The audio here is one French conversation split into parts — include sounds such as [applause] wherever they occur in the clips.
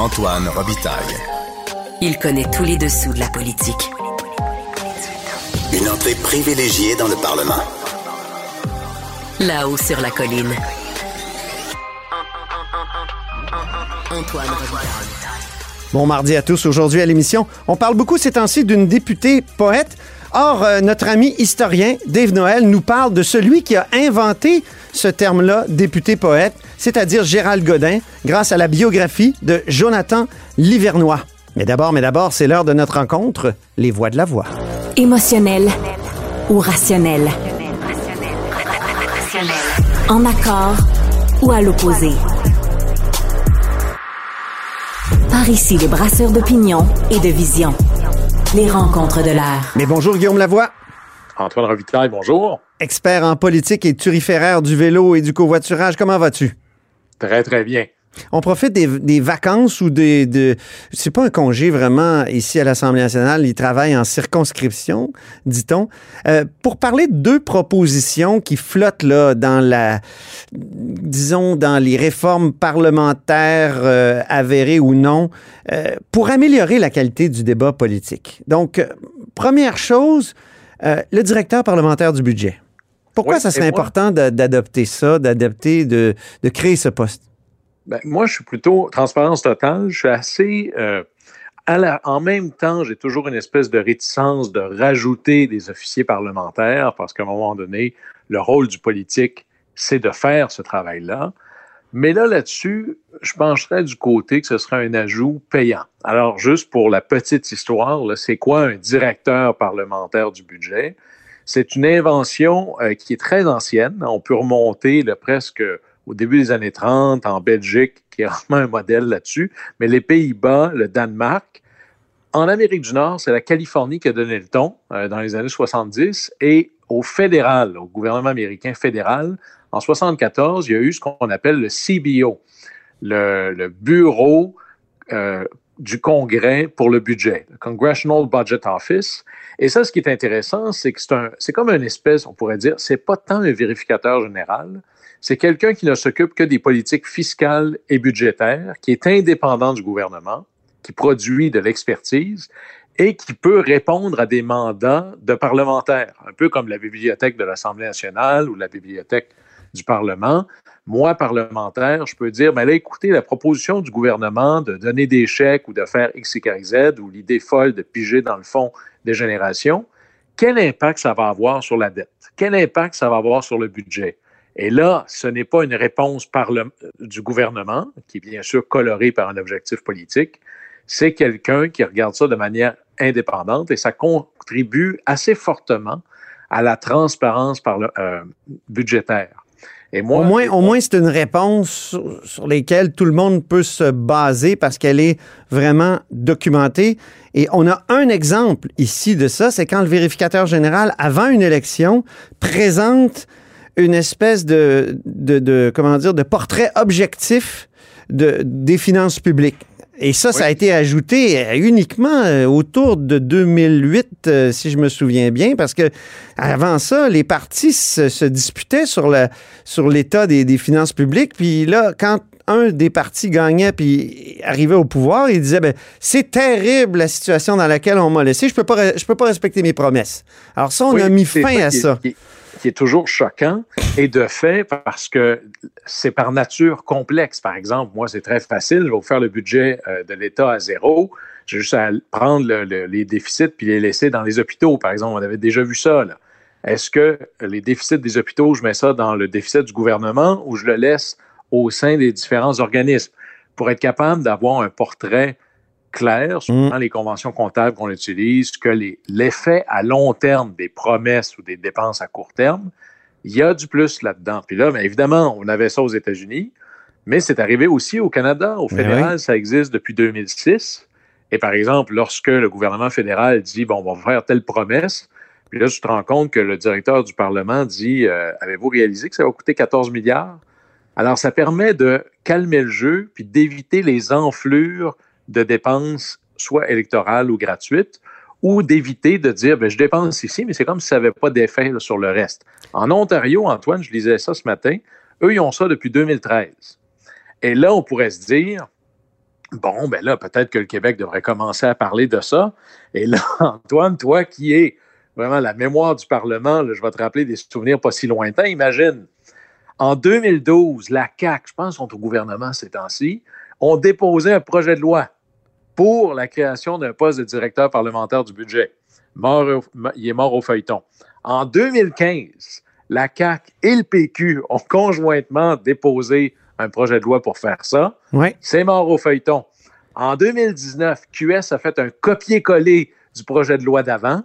Antoine Robitaille. Il connaît tous les dessous de la politique. Une entrée privilégiée dans le Parlement. Là-haut sur la colline. Antoine Robitaille. Bon mardi à tous. Aujourd'hui à l'émission, on parle beaucoup ces temps-ci d'une députée poète. Or, euh, notre ami historien Dave Noël nous parle de celui qui a inventé ce terme-là, député poète, c'est-à-dire Gérald Godin, grâce à la biographie de Jonathan Livernois. Mais d'abord, mais d'abord, c'est l'heure de notre rencontre, les voix de la voix. Émotionnel ou rationnel? En accord ou à l'opposé? Par ici, les brasseurs d'opinion et de vision. Les rencontres de l'air. Mais bonjour Guillaume Lavoie, Antoine Ravitaille, bonjour. expert en politique et turiféraire du vélo et du covoiturage. Comment vas-tu? Très, très bien. On profite des, vacances ou des. De, c'est pas un congé vraiment ici à l'Assemblée nationale. Ils travaillent en circonscription, dit-on. Euh, pour parler de deux propositions qui flottent là dans la. Disons, dans les réformes parlementaires euh, avérées ou non, euh, pour améliorer la qualité du débat politique. Donc, première chose, le directeur parlementaire du budget. Pourquoi Oui, ça serait important d'adopter ça, d'adopter, de, de créer ce poste? Ben, moi, je suis plutôt transparence totale. Je suis assez. euh, à la- en même temps, j'ai toujours une espèce de réticence de rajouter des officiers parlementaires parce qu'à un moment donné, le rôle du politique, c'est de faire ce travail-là. Mais là, là-dessus, je pencherais du côté que ce serait un ajout payant. Alors, juste pour la petite histoire, c'est quoi un directeur parlementaire du budget? C'est une invention euh, qui est très ancienne. On peut remonter presque au début des années 30 en Belgique, qui est vraiment un modèle là-dessus. Mais les Pays-Bas, le Danemark, en Amérique du Nord, c'est la Californie qui a donné le ton euh, dans les années 70. Et au fédéral, au gouvernement américain fédéral, en 74, il y a eu ce qu'on appelle le CBO, le, le Bureau euh, du Congrès pour le budget, le Congressional Budget Office. Et ça, ce qui est intéressant, c'est que c'est comme une espèce, on pourrait dire, c'est pas tant un vérificateur général, c'est quelqu'un qui ne s'occupe que des politiques fiscales et budgétaires, qui est indépendant du gouvernement, qui produit de l'expertise et qui peut répondre à des mandats de parlementaires, un peu comme la bibliothèque de l'Assemblée nationale ou la bibliothèque du Parlement. Moi, parlementaire, je peux dire, mais là, écoutez, la proposition du gouvernement de donner des chèques ou de faire X, Y, Z, ou l'idée folle de piger dans le fond des générations, quel impact ça va avoir sur la dette? Quel impact ça va avoir sur le budget? Et là, ce n'est pas une réponse du gouvernement, qui est bien sûr colorée par un objectif politique, c'est quelqu'un qui regarde ça de manière indépendante et ça contribue assez fortement à la transparence euh, budgétaire. Et moi, Au moins, au moins c'est une réponse sur, sur lesquelles tout le monde peut se baser parce qu'elle est vraiment documentée. Et on a un exemple ici de ça, c'est quand le vérificateur général, avant une élection, présente une espèce de, de, de- comment dire, de portrait objectif de, des finances publiques. Et ça, ça a été ajouté euh, uniquement euh, autour de 2008, euh, si je me souviens bien, parce que avant ça, les partis se, se disputaient sur sur l'état des, des finances publiques. Puis là, quand un des partis gagnait puis arrivait au pouvoir, il disait ben c'est terrible la situation dans laquelle on m'a laissé. Je peux pas re- je peux pas respecter mes promesses. Alors ça, on Oui, a mis fin à ça. Qui qui est toujours choquant et de fait parce que c'est par nature complexe. Par exemple, moi, c'est très facile. Je vais vous faire le budget euh, de l'État à zéro. J'ai juste à prendre le- le- les déficits puis les laisser dans les hôpitaux. Par exemple, on avait déjà vu ça. là. Est-ce que les déficits des hôpitaux, je mets ça dans le déficit du gouvernement ou je le laisse au sein des différents organismes? Pour être capable d'avoir un portrait clair sur Mm. dans les conventions comptables qu'on utilise, que les- l'effet à long terme des promesses ou des dépenses à court terme, il y a du plus là-dedans. Puis là, bien évidemment, on avait ça aux États-Unis, mais c'est arrivé aussi au Canada. Au fédéral, ça existe depuis 2006. Et par exemple, lorsque le gouvernement fédéral dit, bon, on va faire telle promesse, puis là, tu te rends compte que le directeur du Parlement dit, euh, avez-vous réalisé que ça va coûter 14 milliards? Alors, ça permet de calmer le jeu, puis d'éviter les enflures de dépenses, soit électorales ou gratuites, ou d'éviter de dire, ben, je dépense ici, mais c'est comme si ça n'avait pas d'effet sur le reste. En Ontario, Antoine, je lisais ça ce matin, eux, ils ont ça depuis 2013. Et là, on pourrait se dire, Bon, ben là, peut-être que le Québec devrait commencer à parler de ça. Et là, [laughs] Antoine, toi qui es vraiment la mémoire du Parlement, je vais te rappeler des souvenirs pas si lointains. Imagine, en 2012, la CAQ, je pense, sont au gouvernement ces temps-ci, ont déposé un projet de loi pour la création d'un poste de directeur parlementaire du budget. Mort il est mort au feuilleton. En 2015, la CAQ et le PQ ont conjointement déposé un projet de loi pour faire ça. C'est mort au feuilleton. En 2019, QS a fait un copier-coller du projet de loi d'avant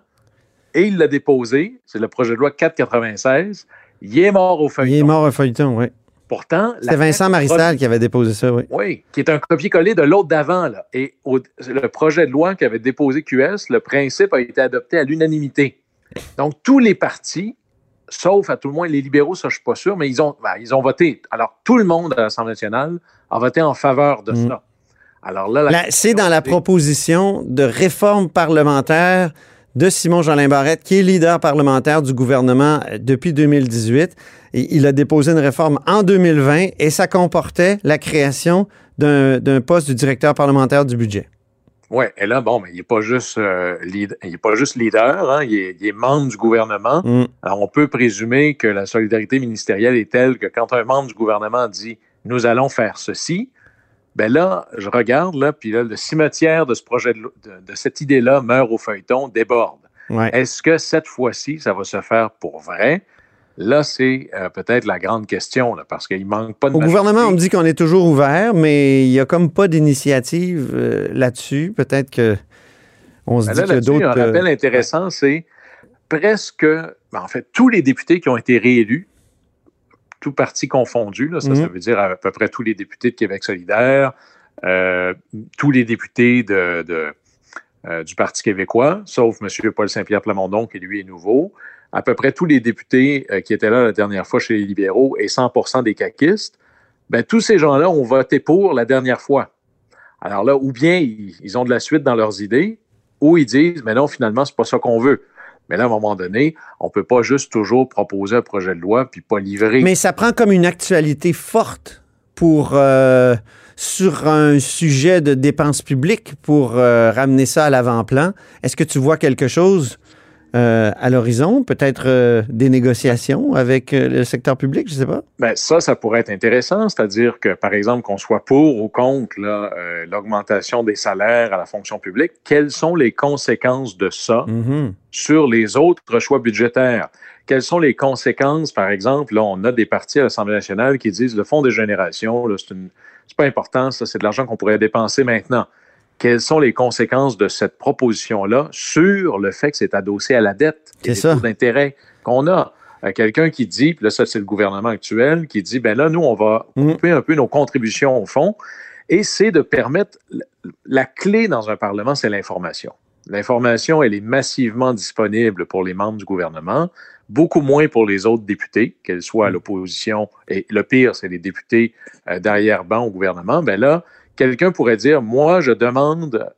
et il l'a déposé. C'est le projet de loi 496. Il est mort au feuilleton. Il est mort au feuilleton, oui. Pourtant. C'est Vincent Maristal qui avait déposé ça, oui. Oui, qui est un copier-coller de l'autre d'avant. Et le projet de loi qu'avait déposé QS, le principe a été adopté à l'unanimité. Donc, tous les partis, sauf à tout le moins les libéraux, ça je ne suis pas sûr, mais ils ont, ben, ils ont voté. Alors, tout le monde à l'Assemblée nationale a voté en faveur de mm. ça. Alors là, c'est dans la proposition de réforme parlementaire de Simon-Jolin Barrette, qui est leader parlementaire du gouvernement euh, depuis 2018. Et il a déposé une réforme en 2020 et ça comportait la création d'un poste du directeur parlementaire du budget. Oui, et là, bon, mais il n'est pas juste euh, leader, il est pas juste leader, hein, il, est, membre du gouvernement. Mm. Alors, on peut présumer que la solidarité ministérielle est telle que quand un membre du gouvernement dit nous allons faire ceci, ben là, je regarde, là, puis là, le cimetière de ce projet de, de, cette idée-là meurt au feuilleton, déborde. Est-ce que cette fois-ci, ça va se faire pour vrai? Là, c'est euh, peut-être la grande question, là, parce qu'il manque pas de. Au gouvernement, on me dit qu'on est toujours ouvert, mais il n'y a comme pas d'initiative euh, là-dessus. Peut-être que on se ben dit que d'autres. Un rappel intéressant, c'est presque, ben, en fait, tous les députés qui ont été réélus tout parti confondu. ça, ça mhm. veut dire à peu près tous les députés de Québec solidaire, euh, tous les députés de, euh, du Parti québécois, sauf M. Paul Saint-Pierre Plamondon, qui lui est nouveau, à peu près tous les députés euh, qui étaient là la dernière fois chez les libéraux et 100% des caquistes, ben, tous ces gens-là ont voté pour la dernière fois. Alors là, ou bien ils, ils, ont de la suite dans leurs idées, ou ils disent, mais non, finalement, c'est pas ça qu'on veut. Mais là, à un moment donné, on ne peut pas juste toujours proposer un projet de loi puis pas livrer. Mais ça prend comme une actualité forte pour euh, sur un sujet de dépenses publiques pour euh, ramener ça à l'avant-plan. Est-ce que tu vois quelque chose euh, à l'horizon, peut-être euh, des négociations avec euh, le secteur public, je ne sais pas? Bien, ça, ça pourrait être intéressant, c'est-à-dire que, par exemple, qu'on soit pour ou contre l'augmentation des salaires à la fonction publique, quelles sont les conséquences de ça mm-hmm. sur les autres choix budgétaires? Quelles sont les conséquences, par exemple, là, on a des partis à l'Assemblée nationale qui disent le fonds des générations, c'est pas important, ça, c'est de l'argent qu'on pourrait dépenser maintenant quelles sont les conséquences de cette proposition-là sur le fait que c'est adossé à la dette et les taux d'intérêt qu'on a? Euh, quelqu'un qui dit, puis là, ça, c'est le gouvernement actuel, qui dit, ben là, nous, on va mm. couper un peu nos contributions au fond, et c'est de permettre, la clé dans un Parlement, c'est l'information. L'information, elle est massivement disponible pour les membres du gouvernement, beaucoup moins pour les autres députés, qu'elles soient à mm. l'opposition, et le pire, c'est les députés euh, derrière-ban au gouvernement. Ben là, quelqu'un pourrait dire, moi, je demande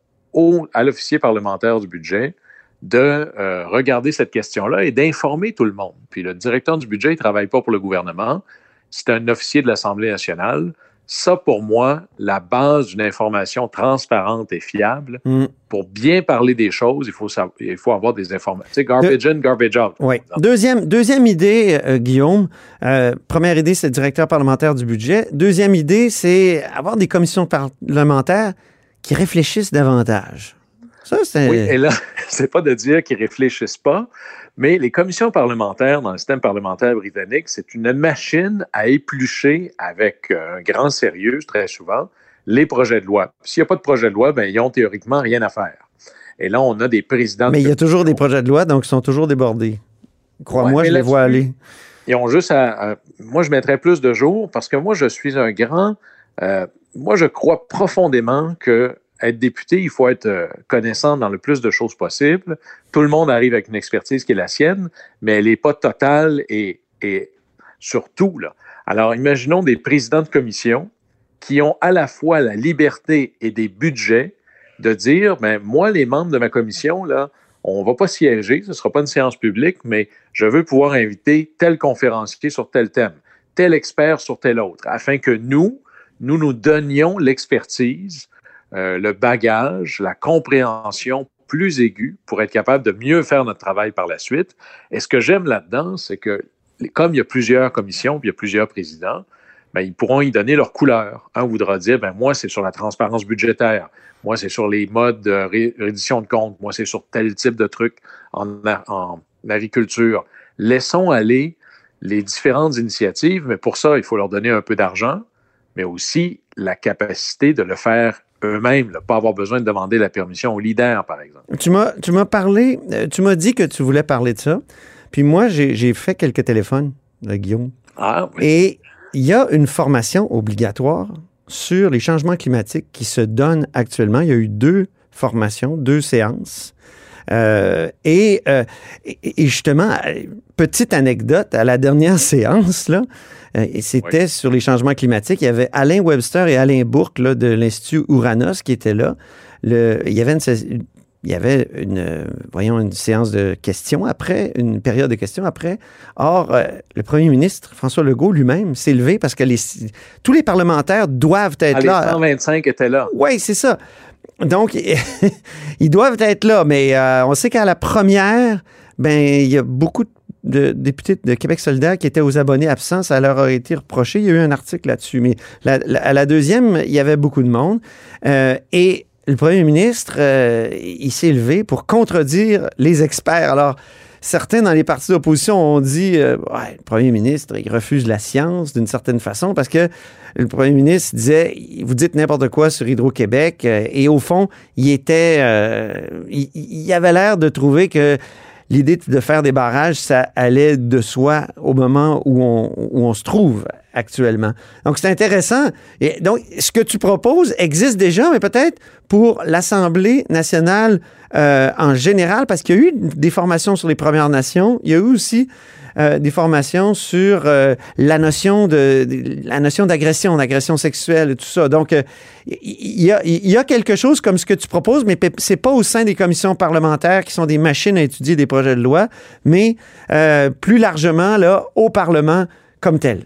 à l'officier parlementaire du budget de euh, regarder cette question-là et d'informer tout le monde. Puis le directeur du budget, ne travaille pas pour le gouvernement, c'est un officier de l'Assemblée nationale ça, pour moi, la base d'une information transparente et fiable, mm. pour bien parler des choses, il faut, il faut avoir des informations. Garbage in, garbage out. Oui. Deuxième, deuxième idée, euh, Guillaume. Euh, première idée, c'est le directeur parlementaire du budget. Deuxième idée, c'est avoir des commissions parlementaires qui réfléchissent davantage. Ça, c'est... Oui, et là, [laughs] c'est pas de dire qu'ils réfléchissent pas, mais les commissions parlementaires dans le système parlementaire britannique, c'est une machine à éplucher avec euh, un grand sérieux, très souvent, les projets de loi. S'il n'y a pas de projet de loi, ben, ils ont théoriquement rien à faire. Et là, on a des présidents. Mais il y a toujours des projets de loi, donc ils sont toujours débordés. Crois-moi, je les vois aller. Ils ont juste à, Moi, je mettrais plus de jours parce que moi, je suis un grand. Euh, moi, je crois profondément que être député, il faut être euh, connaissant dans le plus de choses possible. Tout le monde arrive avec une expertise qui est la sienne, mais elle n'est pas totale et, et surtout, là. Alors, imaginons des présidents de commission qui ont à la fois la liberté et des budgets de dire, ben, moi, les membres de ma commission, là, on ne va pas siéger, ce ne sera pas une séance publique, mais je veux pouvoir inviter tel conférencier sur tel thème, tel expert sur tel autre, afin que nous, nous nous donnions l'expertise euh, le bagage, la compréhension plus aiguë pour être capable de mieux faire notre travail par la suite. Et ce que j'aime là-dedans, c'est que comme il y a plusieurs commissions, puis il y a plusieurs présidents, ben, ils pourront y donner leur couleur. Un voudra dire, ben, moi, c'est sur la transparence budgétaire. Moi, c'est sur les modes de reddition de comptes. Moi, c'est sur tel type de truc en, en agriculture. Laissons aller les différentes initiatives, mais pour ça, il faut leur donner un peu d'argent, mais aussi la capacité de le faire eux-mêmes, ne pas avoir besoin de demander la permission aux leaders, par exemple. Tu m'as, tu m'as parlé, euh, tu m'as dit que tu voulais parler de ça, puis moi, j'ai, fait quelques téléphones, Guillaume. Ah, oui. Et il y a une formation obligatoire sur les changements climatiques qui se donne actuellement. Il y a eu deux formations, deux séances. Euh, et, euh, et, justement, petite anecdote, à la dernière [laughs] séance, là, euh, et c'était sur les changements climatiques, il y avait Alain Webster et Alain Bourque là, de l'Institut Ouranos qui étaient là. Le, il y avait une, il y avait une, voyons, une séance de questions après, une période de questions après. Or, le premier ministre, François Legault lui-même, s'est levé parce que les, tous les parlementaires doivent être ah, là. Les 125 étaient là. Oui, c'est ça. Donc, [laughs] ils doivent être là, mais euh, on sait qu'à la première, ben, il y a beaucoup de députés de Québec solidaire qui étaient aux abonnés absents. Ça leur a été reproché. Il y a eu un article là-dessus. Mais à la deuxième, il y avait beaucoup de monde. Euh, et le premier ministre, euh, il s'est levé pour contredire les experts. Alors, certains dans les partis d'opposition ont dit euh, le premier ministre, il refuse la science d'une certaine façon parce que le premier ministre disait vous dites n'importe quoi sur Hydro-Québec euh, et au fond, il était euh, il, avait l'air de trouver que l'idée de faire des barrages, ça allait de soi au moment où on, où on se trouve actuellement. Donc, c'est intéressant. Et donc, ce que tu proposes existe déjà, mais peut-être pour l'Assemblée nationale euh, en général, parce qu'il y a eu des formations sur les Premières Nations. Il y a eu aussi euh, des formations sur euh, la notion de, la notion d'agression, d'agression sexuelle et tout ça. Donc, il y, a, y a quelque chose comme ce que tu proposes, mais c'est pas au sein des commissions parlementaires qui sont des machines à étudier des projets de loi, mais plus largement là au Parlement comme tel.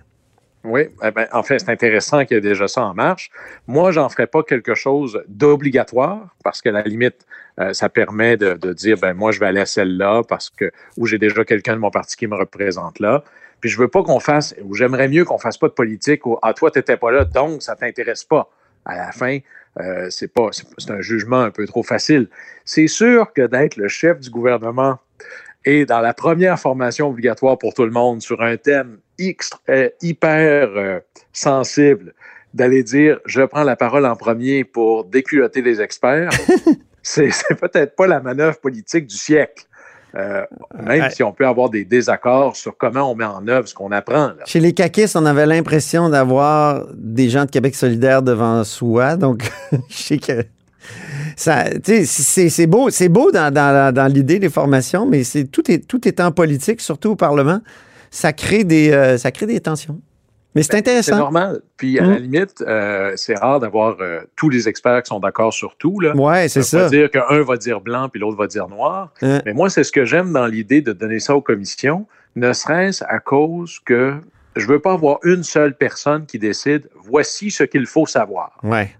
Oui, eh ben, en fait, c'est intéressant qu'il y ait déjà ça en marche. Moi, j'en ferais pas quelque chose d'obligatoire parce que la limite, euh, ça permet de, dire, ben moi, je vais aller à celle-là parce que ou j'ai déjà quelqu'un de mon parti qui me représente là. Puis je veux pas qu'on fasse, ou j'aimerais mieux qu'on fasse pas de politique ou ah toi t'étais pas là, donc ça t'intéresse pas. À la fin, euh, c'est pas, c'est un jugement un peu trop facile. C'est sûr que d'être le chef du gouvernement et dans la première formation obligatoire pour tout le monde sur un thème euh, hyper euh, sensible, d'aller dire je prends la parole en premier pour déculotter les experts, [laughs] c'est peut-être pas la manœuvre politique du siècle. Euh, même si on peut avoir des désaccords sur comment on met en œuvre ce qu'on apprend. Chez les caquistes, on avait l'impression d'avoir des gens de Québec solidaire devant soi. Donc, [laughs] je sais que c'est beau, c'est beau dans, l'idée des formations, mais c'est tout est tout étant politique, surtout au Parlement, ça crée des euh, ça crée des tensions. Mais c'est ben, intéressant. C'est normal. Puis à la mmh. limite, euh, c'est rare d'avoir euh, tous les experts qui sont d'accord sur tout. Là. Ouais, c'est ça. Ça veut dire qu'un va dire blanc puis l'autre va dire noir. Mais moi, c'est ce que j'aime dans l'idée de donner ça aux commissions, ne serait-ce à cause que je veux pas avoir une seule personne qui décide voici ce qu'il faut savoir. Ouais.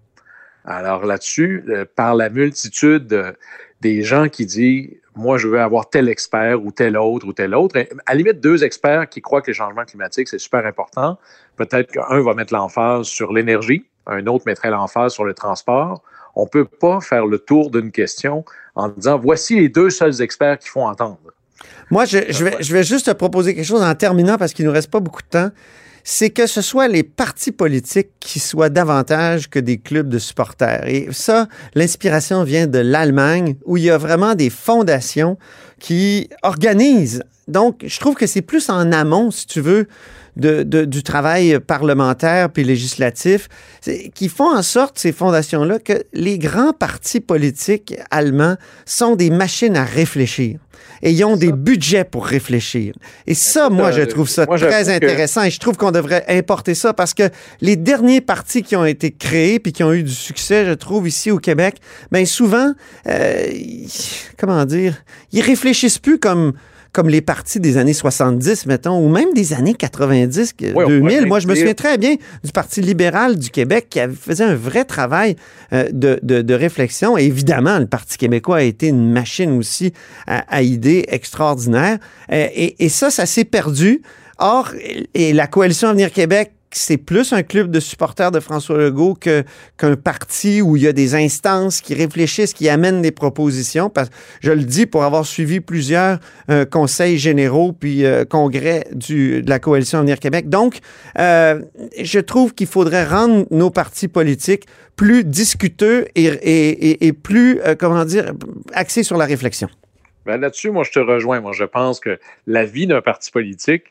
Alors là-dessus, euh, par la multitude des gens qui disent moi, je veux avoir tel expert ou tel autre ou tel autre. À la limite, deux experts qui croient que les changements climatiques, c'est super important. Peut-être qu'un va mettre l'emphase sur l'énergie, un autre mettrait l'emphase sur le transport. On ne peut pas faire le tour d'une question en disant voici les deux seuls experts qui font entendre. Moi, je, vais, je vais juste te proposer quelque chose en terminant parce qu'il ne nous reste pas beaucoup de temps c'est que ce soit les partis politiques qui soient davantage que des clubs de supporters. Et ça, l'inspiration vient de l'Allemagne, où il y a vraiment des fondations qui organisent. Donc, je trouve que c'est plus en amont, si tu veux, de, du travail parlementaire puis législatif, qui font en sorte, ces fondations-là, que les grands partis politiques allemands sont des machines à réfléchir et ont des budgets pour réfléchir. Et ça, moi, je trouve ça très intéressant et je trouve qu'on devrait importer ça parce que les derniers partis qui ont été créés puis qui ont eu du succès, je trouve, ici au Québec, bien souvent, euh, comment dire, ils réfléchissent plus comme comme les partis des années 70, mettons, ou même des années 90, 2000. Moi, je me souviens très bien du Parti libéral du Québec qui faisait un vrai travail euh, de, de, réflexion. Et évidemment, le Parti québécois a été une machine aussi à, idées extraordinaires. Euh, et, et ça, ça s'est perdu. Or, et la coalition Avenir Québec c'est plus un club de supporters de François Legault qu'un parti où il y a des instances qui réfléchissent, qui amènent des propositions. Parce je le dis pour avoir suivi plusieurs euh, conseils généraux puis euh, congrès de la coalition Avenir Québec. Donc, euh, je trouve qu'il faudrait rendre nos partis politiques plus discuteux et plus, comment dire, axés sur la réflexion. Ben là-dessus, moi, je te rejoins. Moi, je pense que la vie d'un parti politique,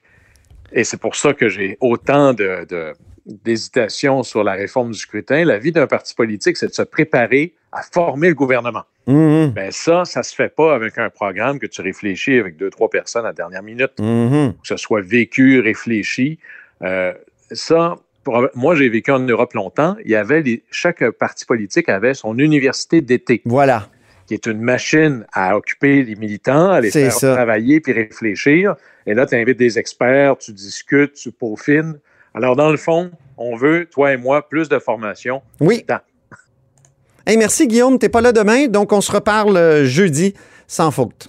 et c'est pour ça que j'ai autant de, d'hésitation sur la réforme du scrutin. La vie d'un parti politique, c'est de se préparer à former le gouvernement. Mm Ben ça, ça se fait pas avec un programme que tu réfléchis avec deux, trois personnes à la dernière minute. Mm-hmm. Que ce soit vécu, réfléchi. Euh, ça, moi, j'ai vécu en Europe longtemps. Il y avait les, chaque parti politique avait son université d'été. Voilà. Qui est une machine à occuper les militants, à les faire travailler puis réfléchir. Et là, tu invites des experts, tu discutes, tu peaufines. Alors, dans le fond, on veut, toi et moi, plus de formation. Oui. Hey, merci, Guillaume. Tu n'es pas là demain, donc on se reparle euh, jeudi sans faute.